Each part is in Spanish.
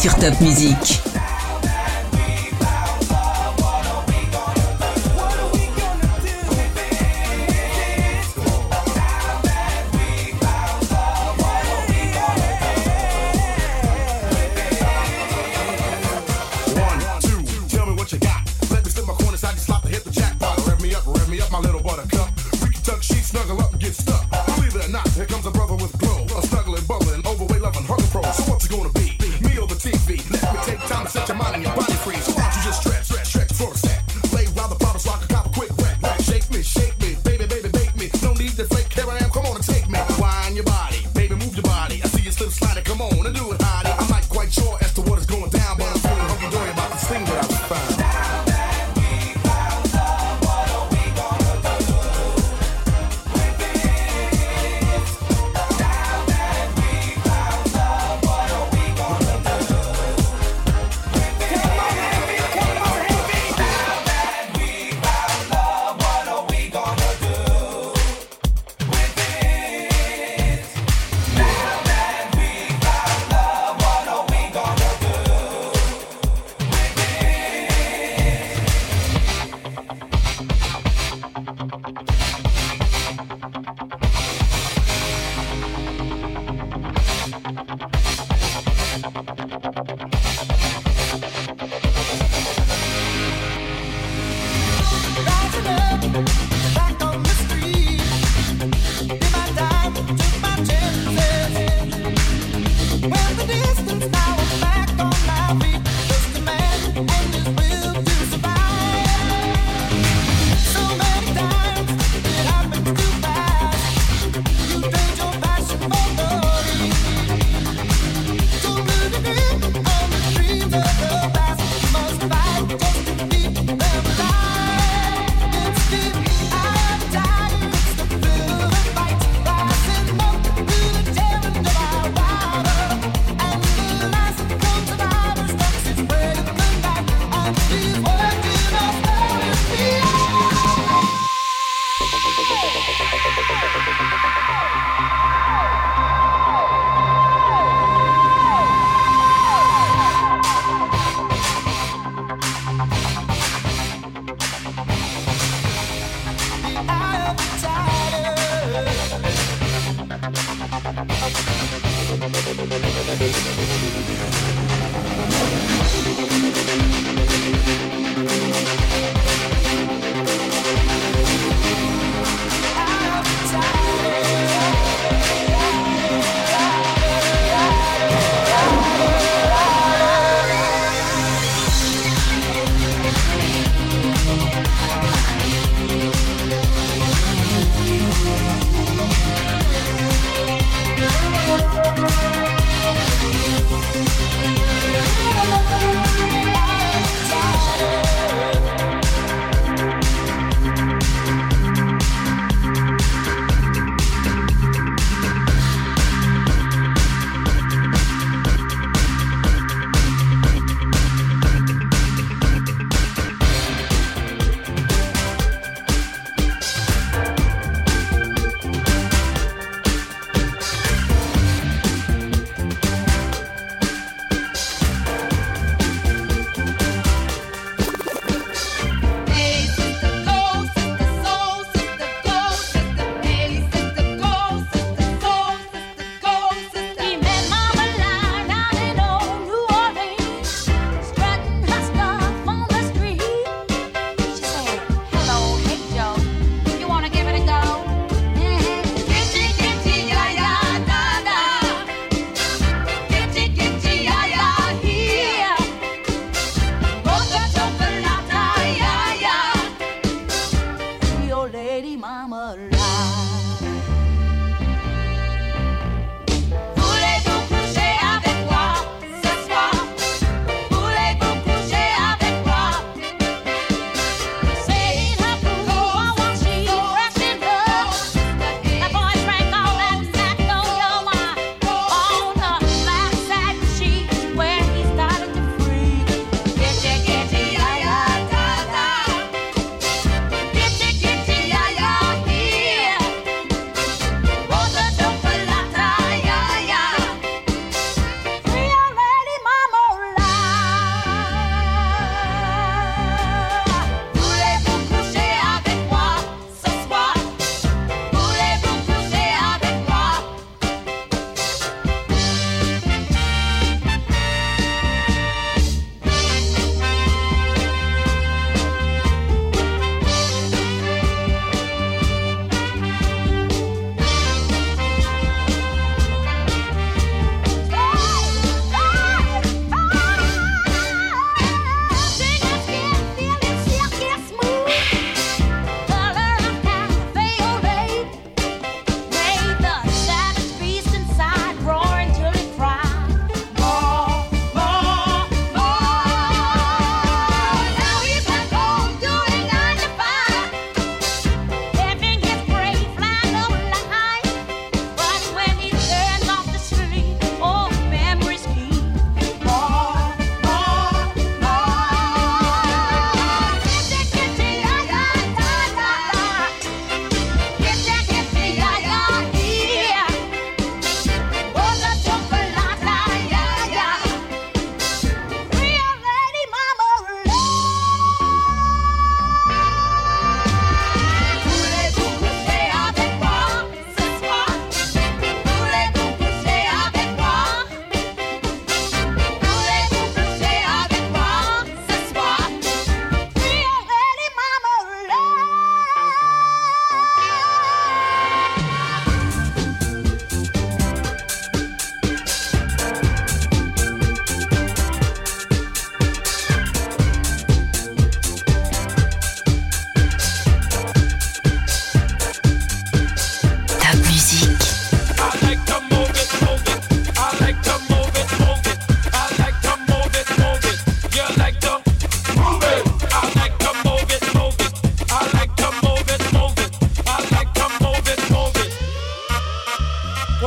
sur Top Music.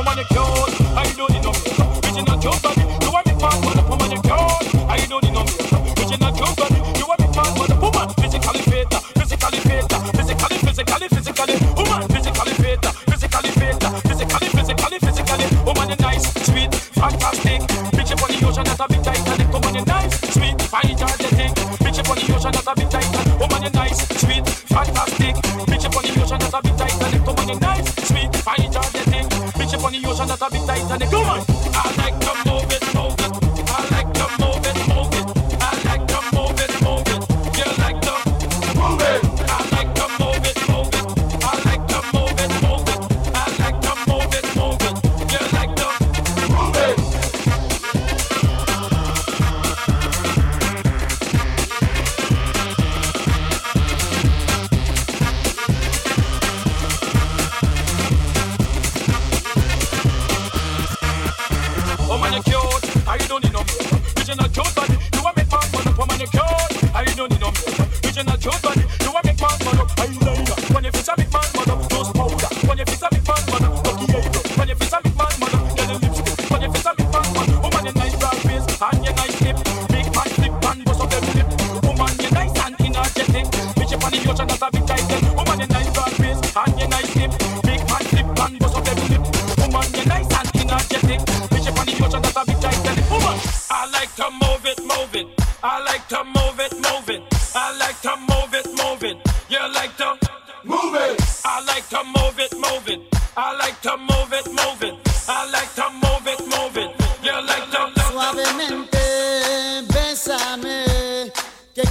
woman. I do it up. Bitch, you not know.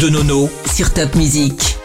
de Nono sur Top Music.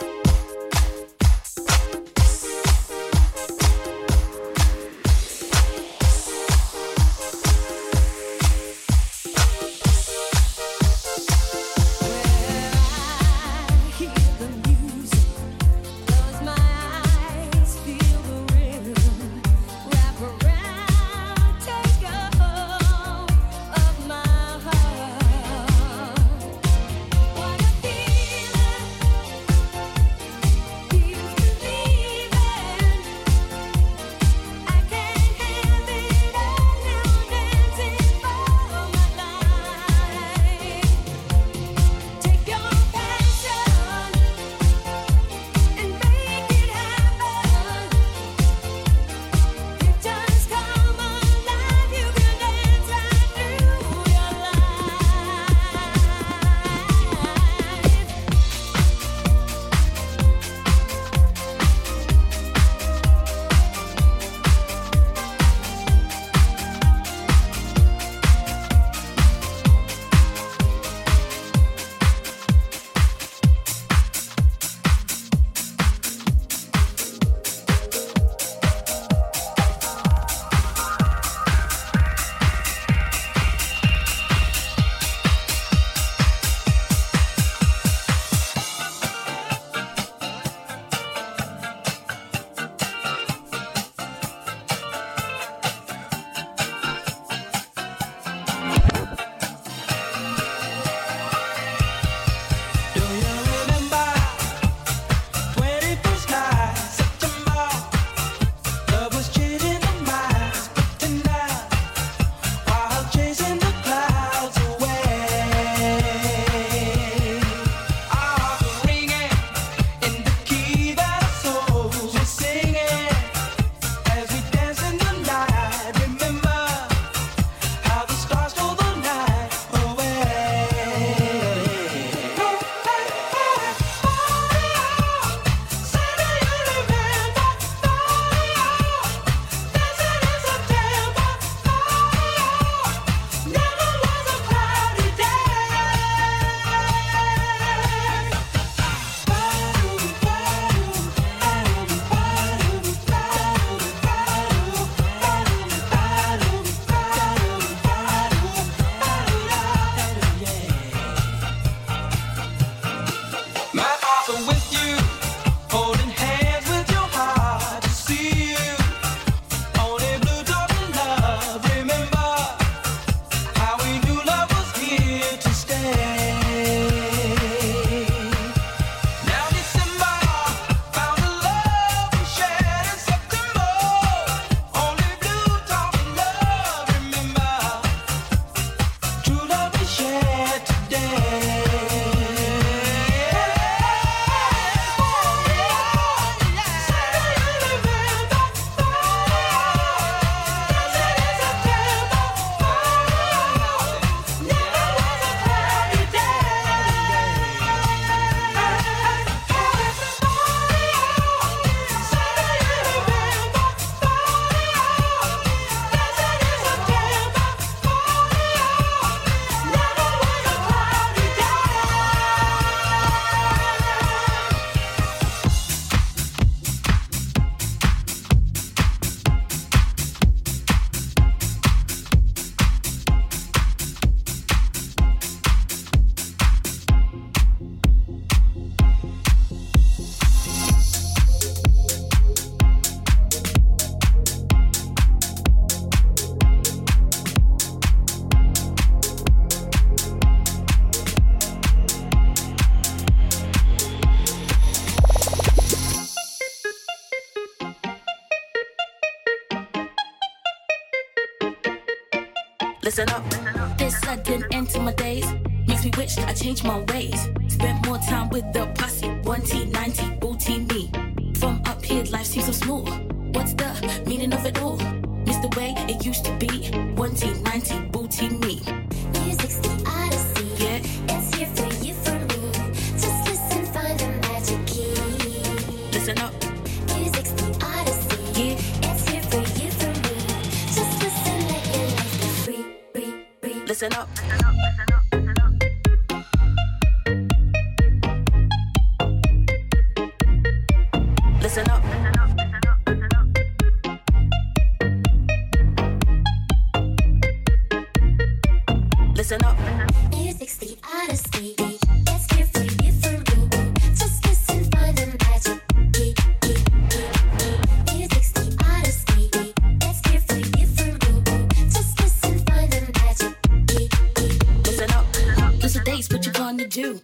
You?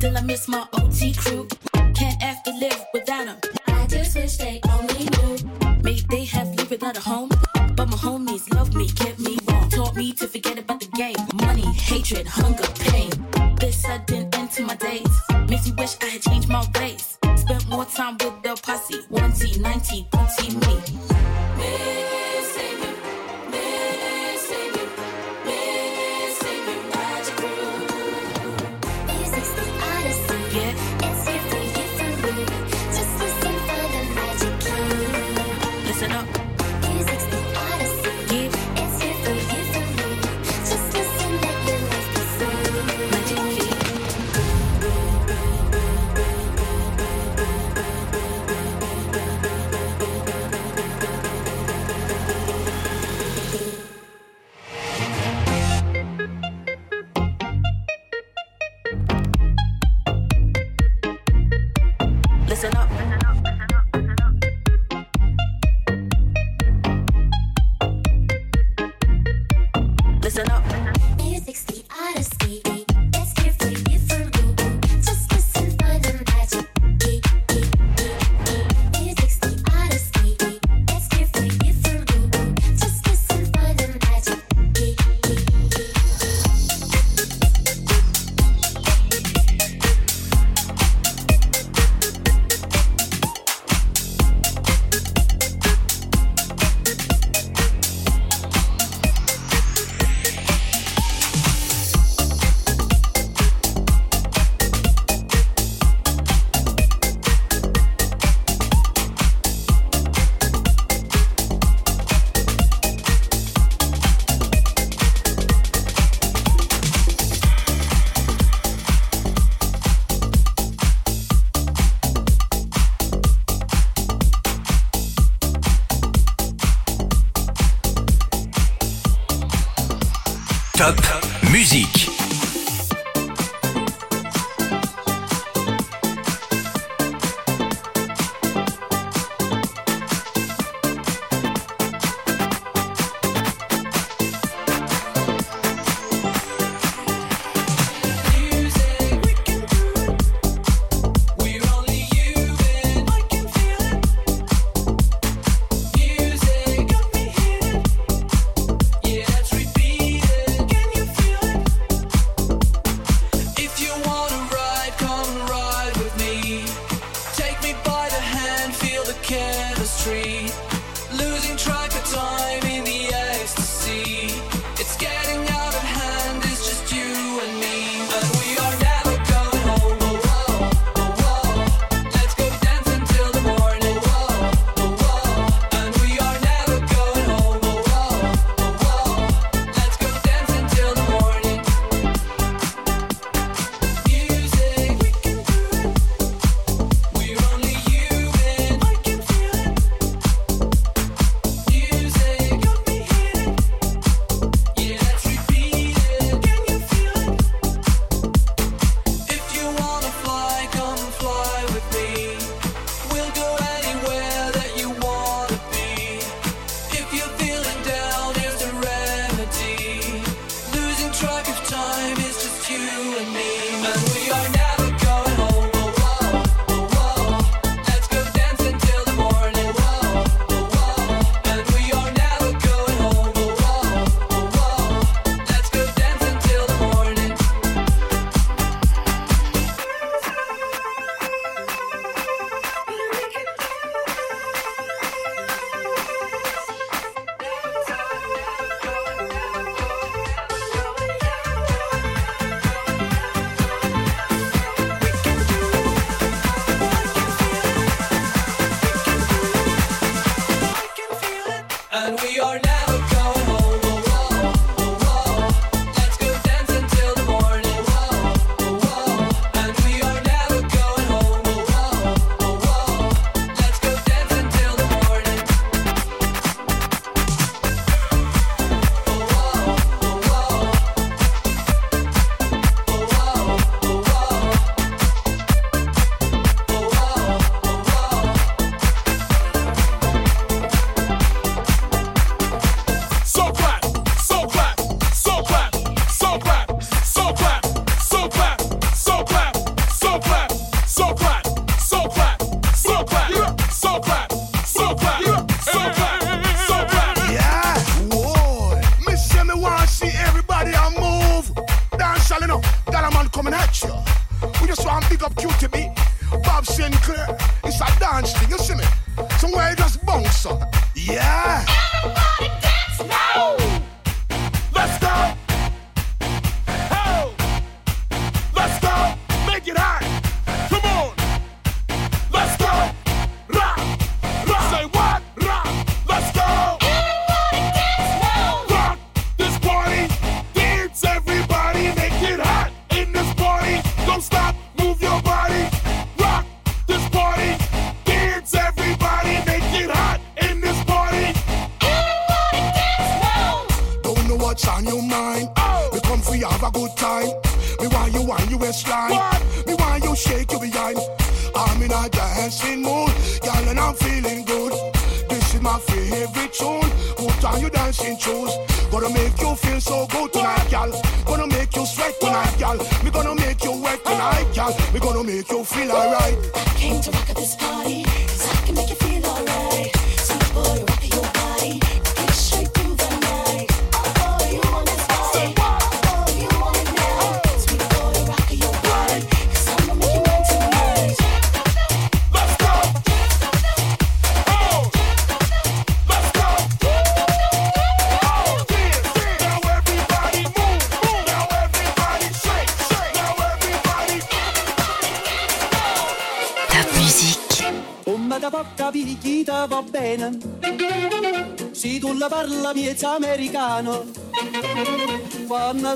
Till I miss my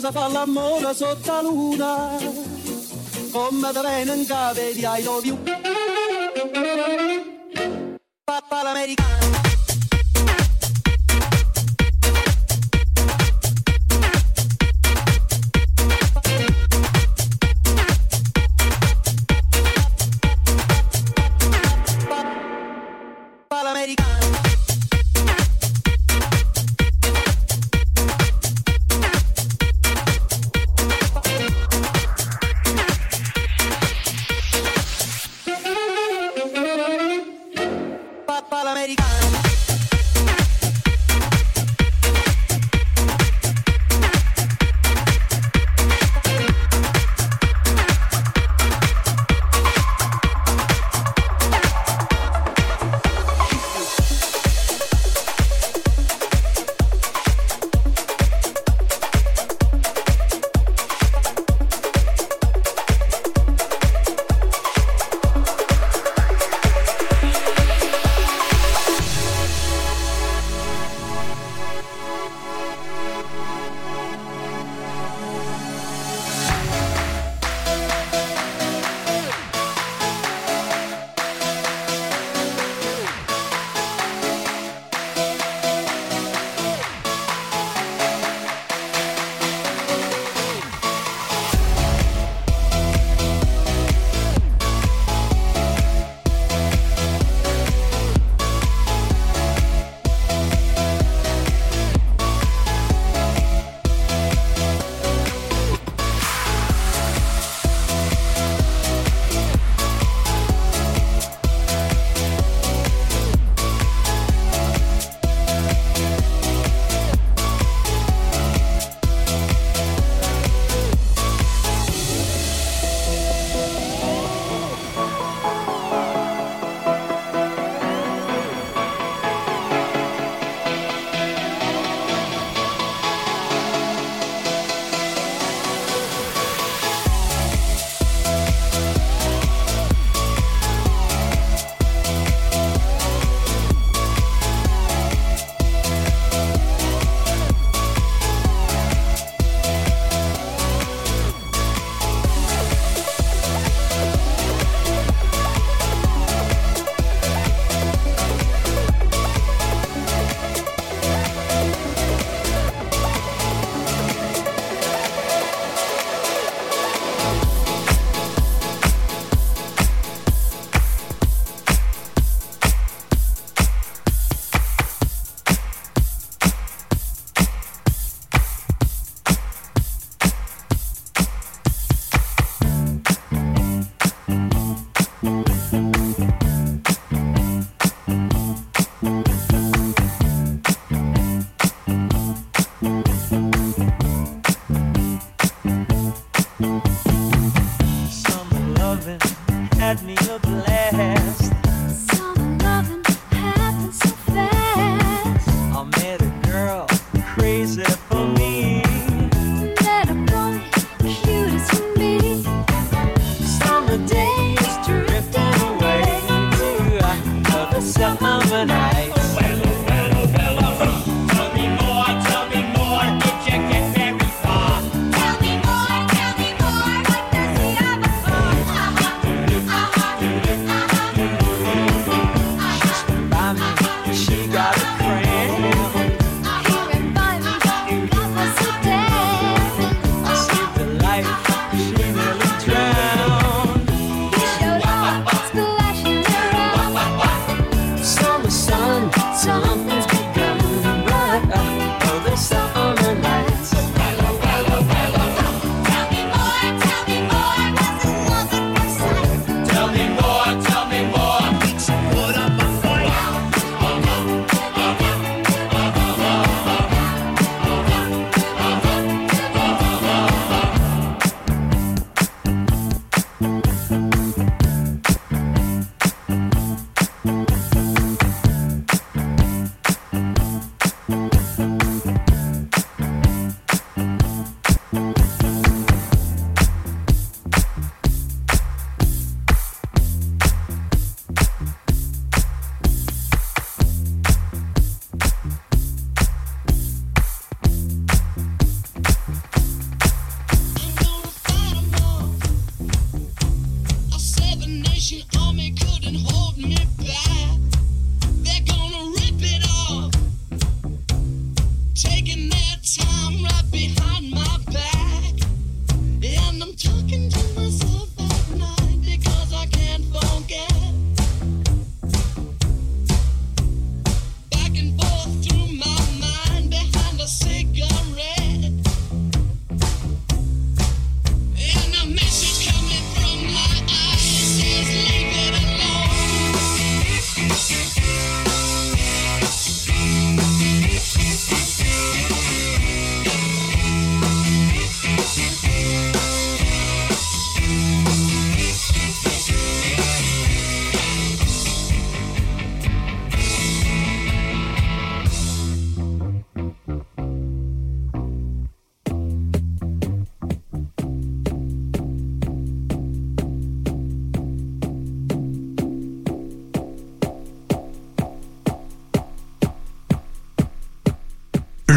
si fa l'amore sotto la luna, come te vengono vedi ai più.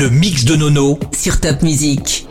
Le mix de Nono. sur Top Music.